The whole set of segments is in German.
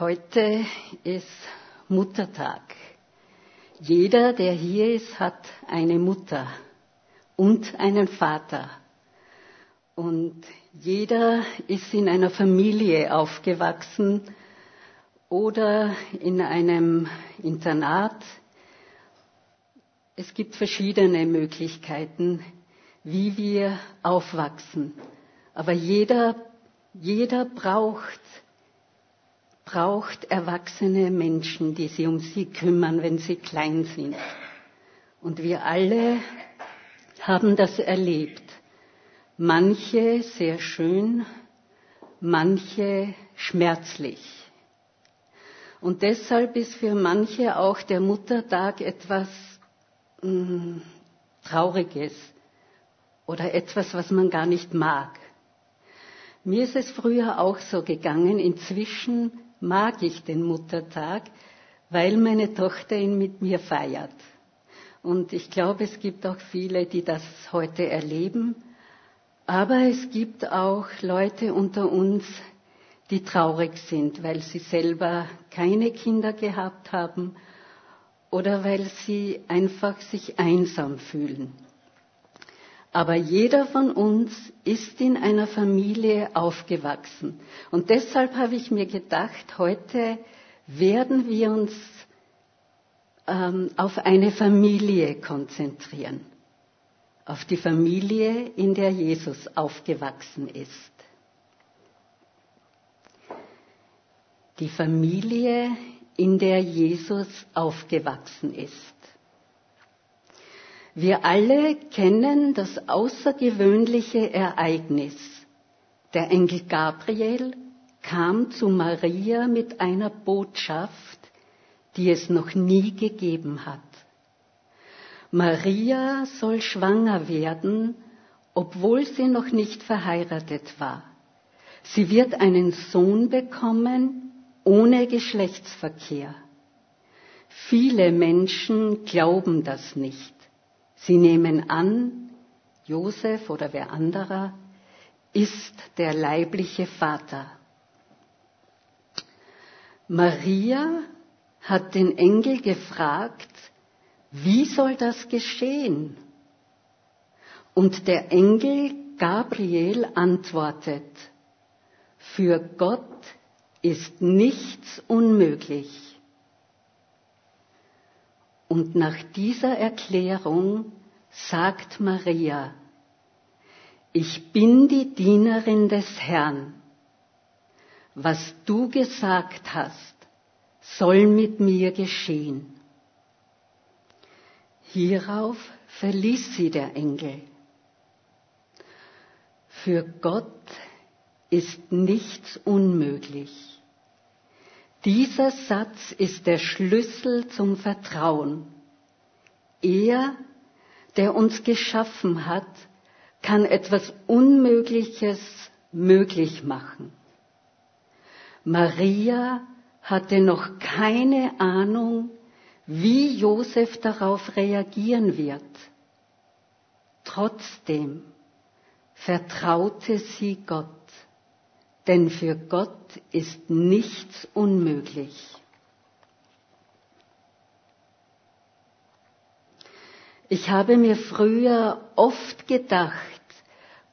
Heute ist Muttertag. Jeder, der hier ist, hat eine Mutter und einen Vater. Und jeder ist in einer Familie aufgewachsen oder in einem Internat. Es gibt verschiedene Möglichkeiten, wie wir aufwachsen. Aber jeder, jeder braucht braucht erwachsene Menschen, die sich um sie kümmern, wenn sie klein sind. Und wir alle haben das erlebt. Manche sehr schön, manche schmerzlich. Und deshalb ist für manche auch der Muttertag etwas mh, mm, Trauriges oder etwas, was man gar nicht mag. Mir ist es früher auch so gegangen. Inzwischen mag ich den Muttertag, weil meine Tochter ihn mit mir feiert. Und ich glaube, es gibt auch viele, die das heute erleben. Aber es gibt auch Leute unter uns, die traurig sind, weil sie selber keine Kinder gehabt haben oder weil sie einfach sich einsam fühlen. Aber jeder von uns ist in einer Familie aufgewachsen. Und deshalb habe ich mir gedacht, heute werden wir uns ähm, auf eine Familie konzentrieren. Auf die Familie, in der Jesus aufgewachsen ist. Die Familie, in der Jesus aufgewachsen ist. Wir alle kennen das außergewöhnliche Ereignis. Der Engel Gabriel kam zu Maria mit einer Botschaft, die es noch nie gegeben hat. Maria soll schwanger werden, obwohl sie noch nicht verheiratet war. Sie wird einen Sohn bekommen ohne Geschlechtsverkehr. Viele Menschen glauben das nicht. Sie nehmen an, Josef oder wer anderer ist der leibliche Vater. Maria hat den Engel gefragt, wie soll das geschehen? Und der Engel Gabriel antwortet, für Gott ist nichts unmöglich. Und nach dieser Erklärung sagt Maria, ich bin die Dienerin des Herrn. Was du gesagt hast, soll mit mir geschehen. Hierauf verließ sie der Engel. Für Gott ist nichts unmöglich. Dieser Satz ist der Schlüssel zum Vertrauen. Er, der uns geschaffen hat, kann etwas Unmögliches möglich machen. Maria hatte noch keine Ahnung, wie Josef darauf reagieren wird. Trotzdem vertraute sie Gott denn für Gott ist nichts unmöglich. Ich habe mir früher oft gedacht,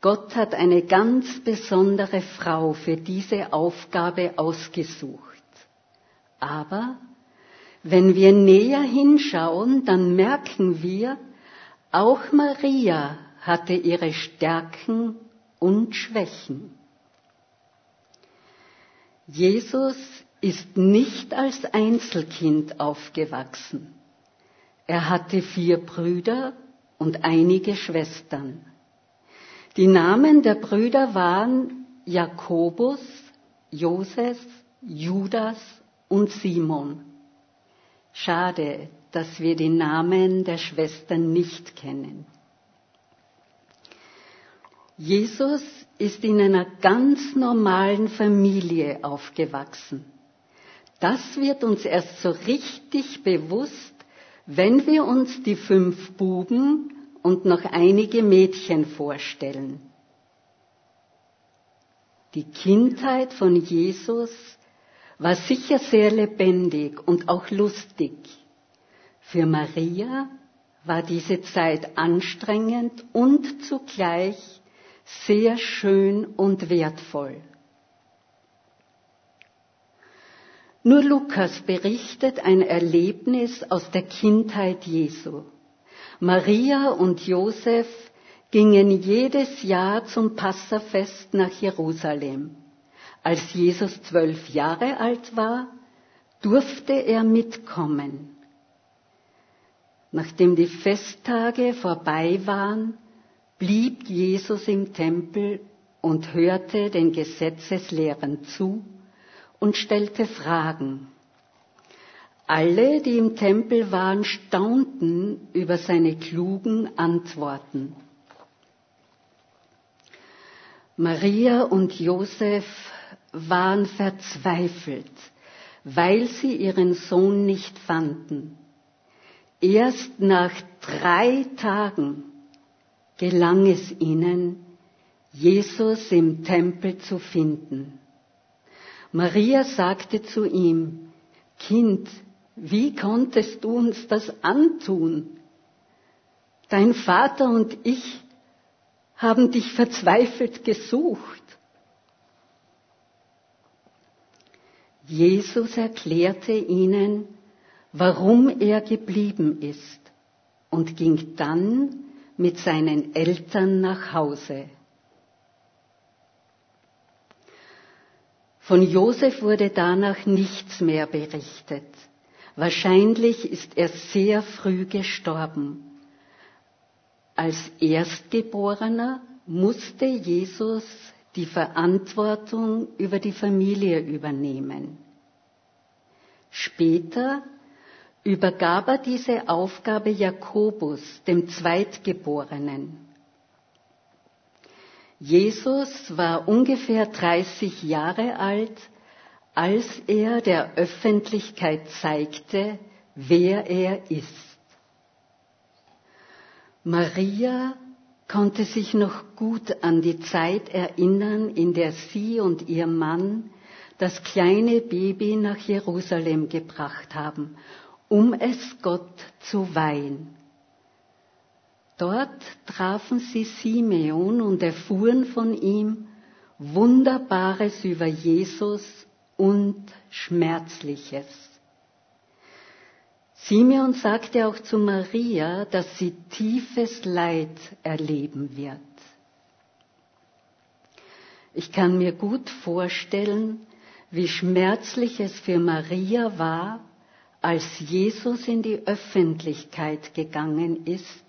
Gott hat eine ganz besondere Frau für diese Aufgabe ausgesucht. Aber wenn wir näher hinschauen, dann merken wir, auch Maria hatte ihre Stärken und Schwächen. Jesus ist nicht als Einzelkind aufgewachsen. Er hatte vier Brüder und einige Schwestern. Die Namen der Brüder waren Jakobus, Joses, Judas und Simon. Schade, dass wir die Namen der Schwestern nicht kennen. Jesus ist in einer ganz normalen Familie aufgewachsen. Das wird uns erst so richtig bewusst, wenn wir uns die fünf Buben und noch einige Mädchen vorstellen. Die Kindheit von Jesus war sicher sehr lebendig und auch lustig. Für Maria war diese Zeit anstrengend und zugleich sehr schön und wertvoll. Nur Lukas berichtet ein Erlebnis aus der Kindheit Jesu. Maria und Josef gingen jedes Jahr zum Passafest nach Jerusalem. Als Jesus zwölf Jahre alt war, durfte er mitkommen. Nachdem die Festtage vorbei waren, blieb Jesus im Tempel und hörte den Gesetzeslehrern zu und stellte Fragen. Alle, die im Tempel waren, staunten über seine klugen Antworten. Maria und Josef waren verzweifelt, weil sie ihren Sohn nicht fanden. Erst nach drei Tagen gelang es ihnen, Jesus im Tempel zu finden. Maria sagte zu ihm, Kind, wie konntest du uns das antun? Dein Vater und ich haben dich verzweifelt gesucht. Jesus erklärte ihnen, warum er geblieben ist und ging dann mit seinen Eltern nach Hause. Von Josef wurde danach nichts mehr berichtet. Wahrscheinlich ist er sehr früh gestorben. Als Erstgeborener musste Jesus die Verantwortung über die Familie übernehmen. Später übergab er diese Aufgabe Jakobus, dem Zweitgeborenen. Jesus war ungefähr 30 Jahre alt, als er der Öffentlichkeit zeigte, wer er ist. Maria konnte sich noch gut an die Zeit erinnern, in der sie und ihr Mann das kleine Baby nach Jerusalem gebracht haben, um es Gott zu weihen. Dort trafen sie Simeon und erfuhren von ihm Wunderbares über Jesus und Schmerzliches. Simeon sagte auch zu Maria, dass sie tiefes Leid erleben wird. Ich kann mir gut vorstellen, wie schmerzlich es für Maria war, als Jesus in die Öffentlichkeit gegangen ist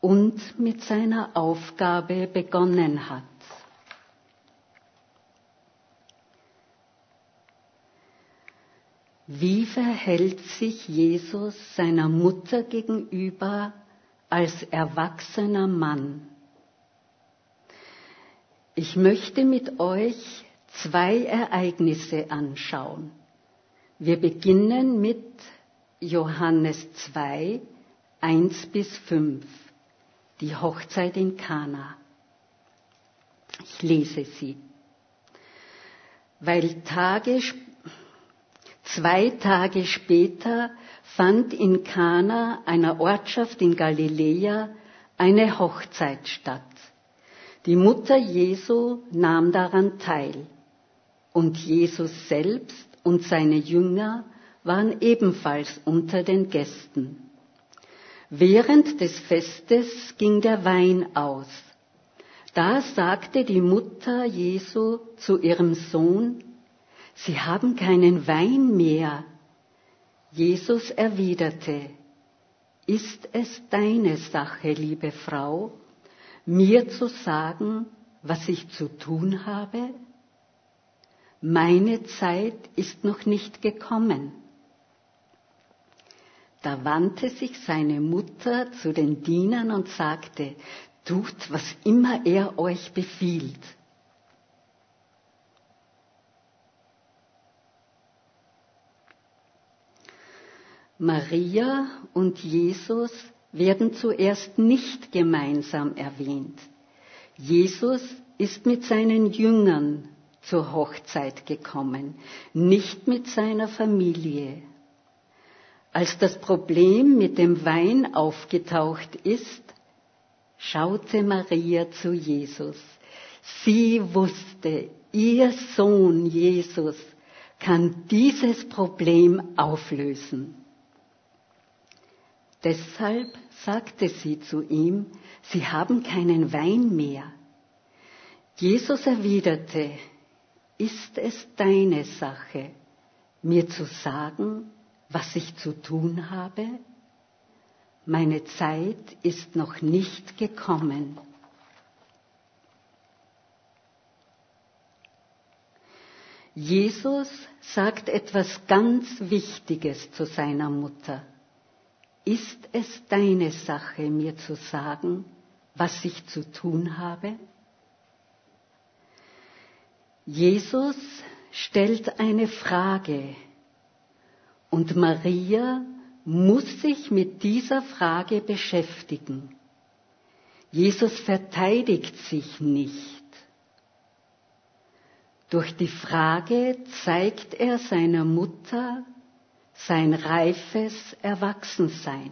und mit seiner Aufgabe begonnen hat. Wie verhält sich Jesus seiner Mutter gegenüber als erwachsener Mann? Ich möchte mit euch zwei Ereignisse anschauen. Wir beginnen mit Johannes 2, 1 bis 5 die Hochzeit in Kana. Ich lese sie. Weil Tage, zwei Tage später fand in Kana, einer Ortschaft in Galiläa, eine Hochzeit statt. Die Mutter Jesu nahm daran teil und Jesus selbst und seine Jünger waren ebenfalls unter den Gästen. Während des Festes ging der Wein aus. Da sagte die Mutter Jesu zu ihrem Sohn, Sie haben keinen Wein mehr. Jesus erwiderte, Ist es deine Sache, liebe Frau, mir zu sagen, was ich zu tun habe? Meine Zeit ist noch nicht gekommen. Da wandte sich seine Mutter zu den Dienern und sagte, tut, was immer er euch befiehlt. Maria und Jesus werden zuerst nicht gemeinsam erwähnt. Jesus ist mit seinen Jüngern zur Hochzeit gekommen, nicht mit seiner Familie. Als das Problem mit dem Wein aufgetaucht ist, schaute Maria zu Jesus. Sie wusste, ihr Sohn Jesus kann dieses Problem auflösen. Deshalb sagte sie zu ihm, Sie haben keinen Wein mehr. Jesus erwiderte, ist es deine Sache, mir zu sagen, was ich zu tun habe? Meine Zeit ist noch nicht gekommen. Jesus sagt etwas ganz Wichtiges zu seiner Mutter. Ist es deine Sache, mir zu sagen, was ich zu tun habe? Jesus stellt eine Frage und Maria muss sich mit dieser Frage beschäftigen. Jesus verteidigt sich nicht. Durch die Frage zeigt er seiner Mutter sein reifes Erwachsensein.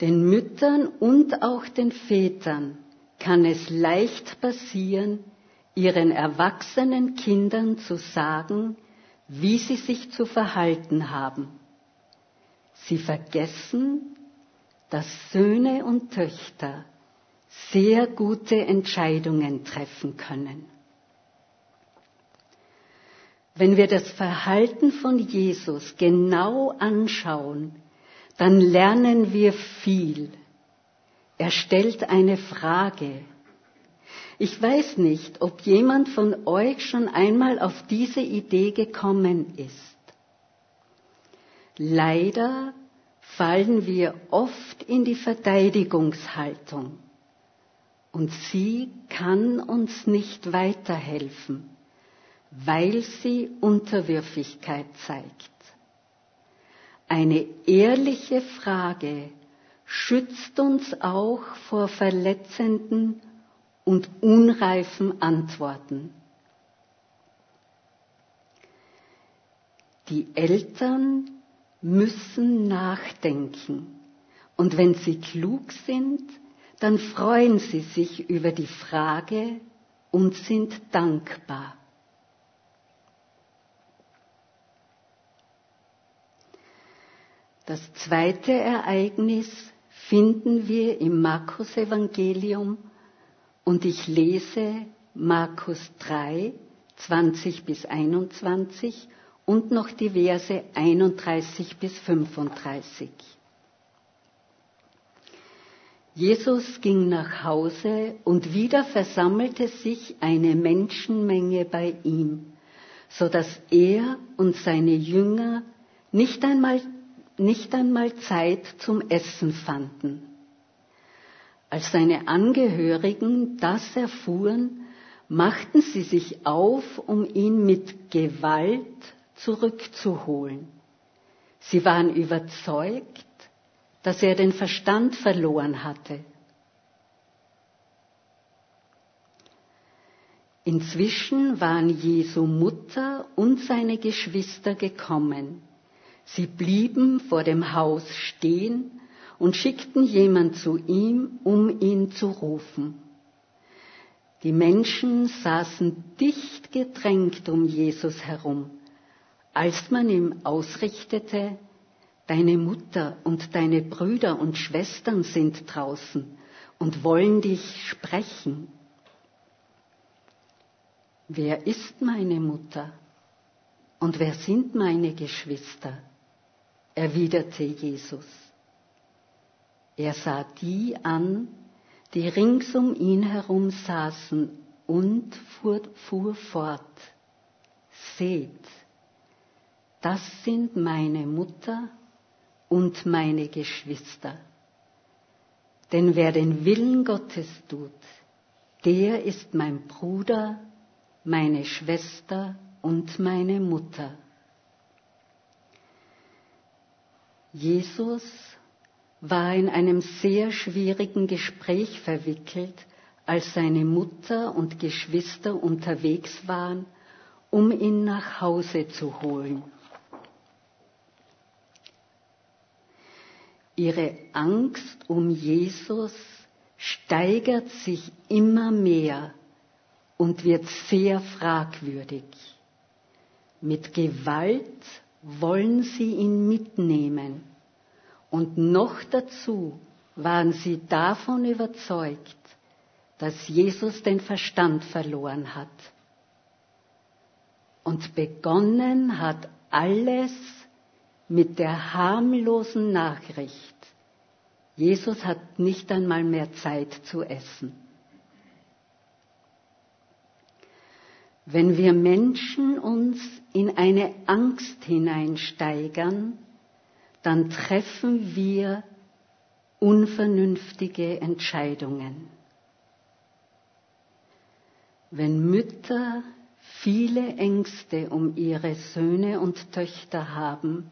Den Müttern und auch den Vätern kann es leicht passieren, ihren erwachsenen Kindern zu sagen, wie sie sich zu verhalten haben. Sie vergessen, dass Söhne und Töchter sehr gute Entscheidungen treffen können. Wenn wir das Verhalten von Jesus genau anschauen, dann lernen wir viel. Er stellt eine Frage. Ich weiß nicht, ob jemand von euch schon einmal auf diese Idee gekommen ist. Leider fallen wir oft in die Verteidigungshaltung und sie kann uns nicht weiterhelfen weil sie Unterwürfigkeit zeigt. Eine ehrliche Frage schützt uns auch vor verletzenden und unreifen Antworten. Die Eltern müssen nachdenken und wenn sie klug sind, dann freuen sie sich über die Frage und sind dankbar. Das zweite Ereignis finden wir im Markus Evangelium und ich lese Markus 3, 20 bis 21 und noch die Verse 31 bis 35. Jesus ging nach Hause und wieder versammelte sich eine Menschenmenge bei ihm, so dass er und seine Jünger nicht einmal nicht einmal Zeit zum Essen fanden. Als seine Angehörigen das erfuhren, machten sie sich auf, um ihn mit Gewalt zurückzuholen. Sie waren überzeugt, dass er den Verstand verloren hatte. Inzwischen waren Jesu Mutter und seine Geschwister gekommen. Sie blieben vor dem Haus stehen und schickten jemand zu ihm, um ihn zu rufen. Die Menschen saßen dicht gedrängt um Jesus herum, als man ihm ausrichtete, Deine Mutter und deine Brüder und Schwestern sind draußen und wollen dich sprechen. Wer ist meine Mutter und wer sind meine Geschwister? Erwiderte Jesus. Er sah die an, die rings um ihn herum saßen und fuhr, fuhr fort. Seht, das sind meine Mutter und meine Geschwister. Denn wer den Willen Gottes tut, der ist mein Bruder, meine Schwester und meine Mutter. Jesus war in einem sehr schwierigen Gespräch verwickelt, als seine Mutter und Geschwister unterwegs waren, um ihn nach Hause zu holen. Ihre Angst um Jesus steigert sich immer mehr und wird sehr fragwürdig. Mit Gewalt wollen sie ihn mitnehmen und noch dazu waren sie davon überzeugt, dass Jesus den Verstand verloren hat. Und begonnen hat alles mit der harmlosen Nachricht. Jesus hat nicht einmal mehr Zeit zu essen. Wenn wir Menschen uns eine Angst hineinsteigern, dann treffen wir unvernünftige Entscheidungen. Wenn Mütter viele Ängste um ihre Söhne und Töchter haben,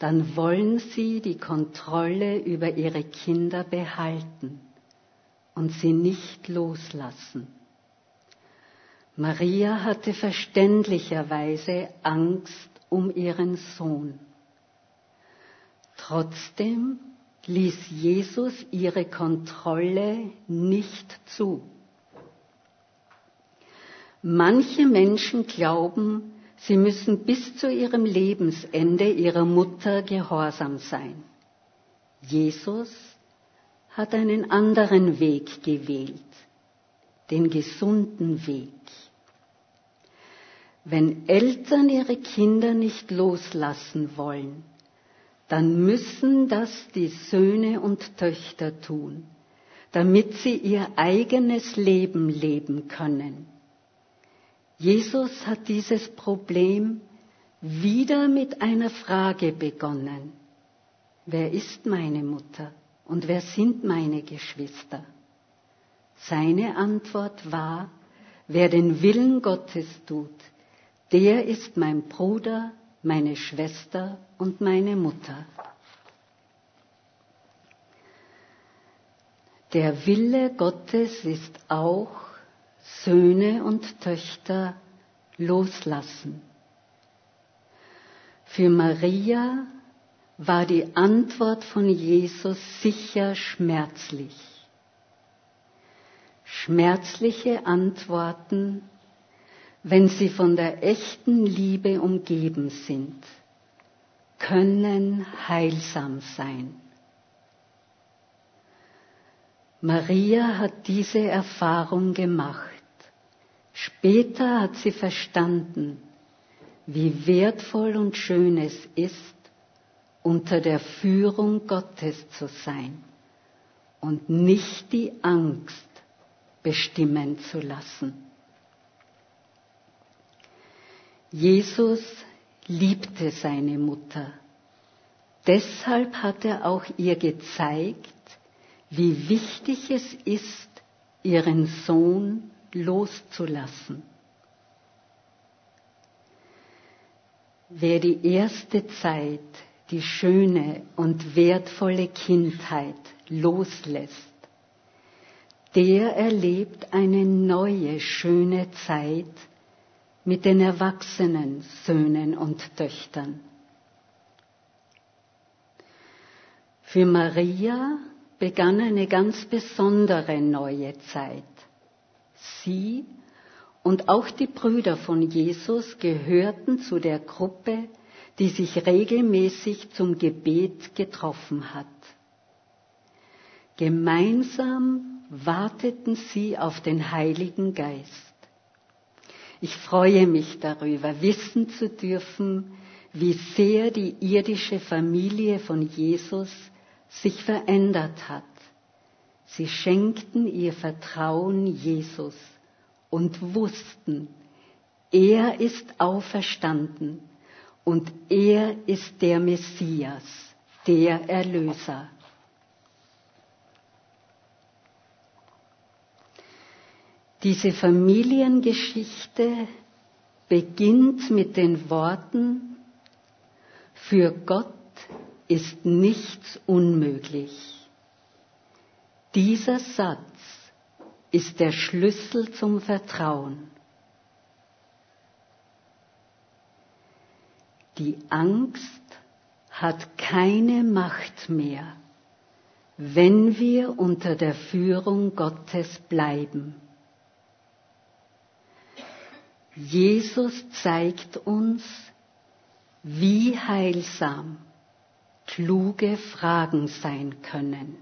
dann wollen sie die Kontrolle über ihre Kinder behalten und sie nicht loslassen. Maria hatte verständlicherweise Angst um ihren Sohn. Trotzdem ließ Jesus ihre Kontrolle nicht zu. Manche Menschen glauben, Sie müssen bis zu ihrem Lebensende ihrer Mutter gehorsam sein. Jesus hat einen anderen Weg gewählt, den gesunden Weg. Wenn Eltern ihre Kinder nicht loslassen wollen, dann müssen das die Söhne und Töchter tun, damit sie ihr eigenes Leben leben können Jesus hat dieses Problem wieder mit einer Frage begonnen. Wer ist meine Mutter und wer sind meine Geschwister? Seine Antwort war, wer den Willen Gottes tut, der ist mein Bruder, meine Schwester und meine Mutter. Der Wille Gottes ist auch, Söhne und Töchter loslassen. Für Maria war die Antwort von Jesus sicher schmerzlich. Schmerzliche Antworten, wenn sie von der echten Liebe umgeben sind, können heilsam sein. Maria hat diese Erfahrung gemacht. Später hat sie verstanden, wie wertvoll und schön es ist, unter der Führung Gottes zu sein und nicht die Angst bestimmen zu lassen. Jesus liebte seine Mutter. Deshalb hat er auch ihr gezeigt, wie wichtig es ist, ihren Sohn loszulassen. Wer die erste Zeit, die schöne und wertvolle Kindheit loslässt, der erlebt eine neue schöne Zeit mit den erwachsenen Söhnen und Töchtern. Für Maria begann eine ganz besondere neue Zeit. Sie und auch die Brüder von Jesus gehörten zu der Gruppe, die sich regelmäßig zum Gebet getroffen hat. Gemeinsam warteten sie auf den Heiligen Geist. Ich freue mich darüber, wissen zu dürfen, wie sehr die irdische Familie von Jesus sich verändert hat. Sie schenkten ihr Vertrauen Jesus und wussten, er ist auferstanden und er ist der Messias, der Erlöser. Diese Familiengeschichte beginnt mit den Worten, für Gott ist nichts unmöglich. Dieser Satz ist der Schlüssel zum Vertrauen. Die Angst hat keine Macht mehr, wenn wir unter der Führung Gottes bleiben. Jesus zeigt uns, wie heilsam kluge Fragen sein können.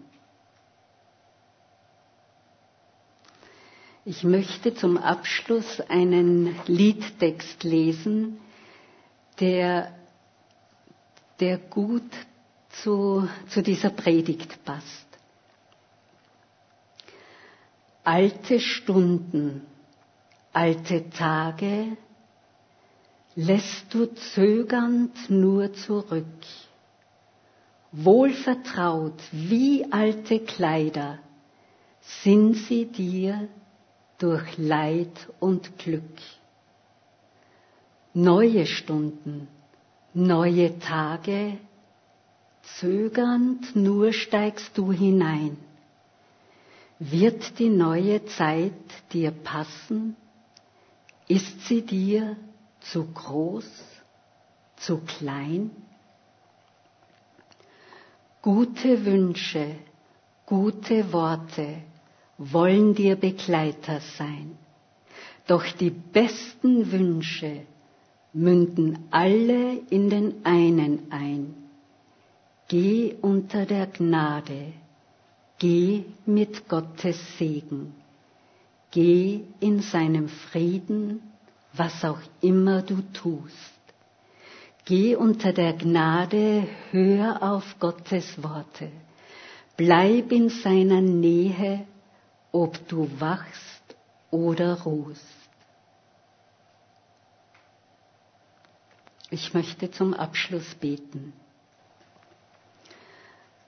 Ich möchte zum Abschluss einen Liedtext lesen, der, der gut zu, zu dieser Predigt passt. Alte Stunden, alte Tage lässt du zögernd nur zurück. Wohlvertraut wie alte Kleider sind sie dir durch Leid und Glück. Neue Stunden, neue Tage, zögernd nur steigst du hinein. Wird die neue Zeit dir passen? Ist sie dir zu groß, zu klein? Gute Wünsche, gute Worte wollen dir Begleiter sein. Doch die besten Wünsche münden alle in den einen ein. Geh unter der Gnade, geh mit Gottes Segen, geh in seinem Frieden, was auch immer du tust. Geh unter der Gnade, hör auf Gottes Worte, bleib in seiner Nähe, ob du wachst oder ruhst. Ich möchte zum Abschluss beten.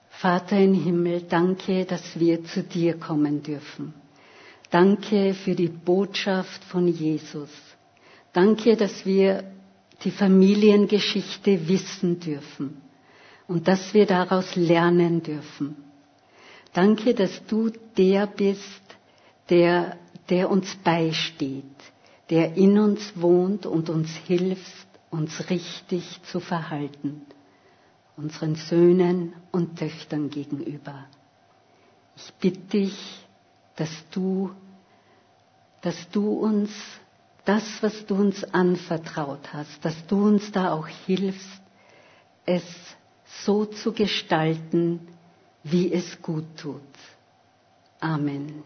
Vater im Himmel, danke, dass wir zu dir kommen dürfen. Danke für die Botschaft von Jesus. Danke, dass wir die Familiengeschichte wissen dürfen und dass wir daraus lernen dürfen. Danke, dass du der bist, der, der uns beisteht, der in uns wohnt und uns hilft, uns richtig zu verhalten, unseren Söhnen und Töchtern gegenüber. Ich bitte dich, dass du, dass du uns das, was du uns anvertraut hast, dass du uns da auch hilfst, es so zu gestalten, wie es gut tut. Amen.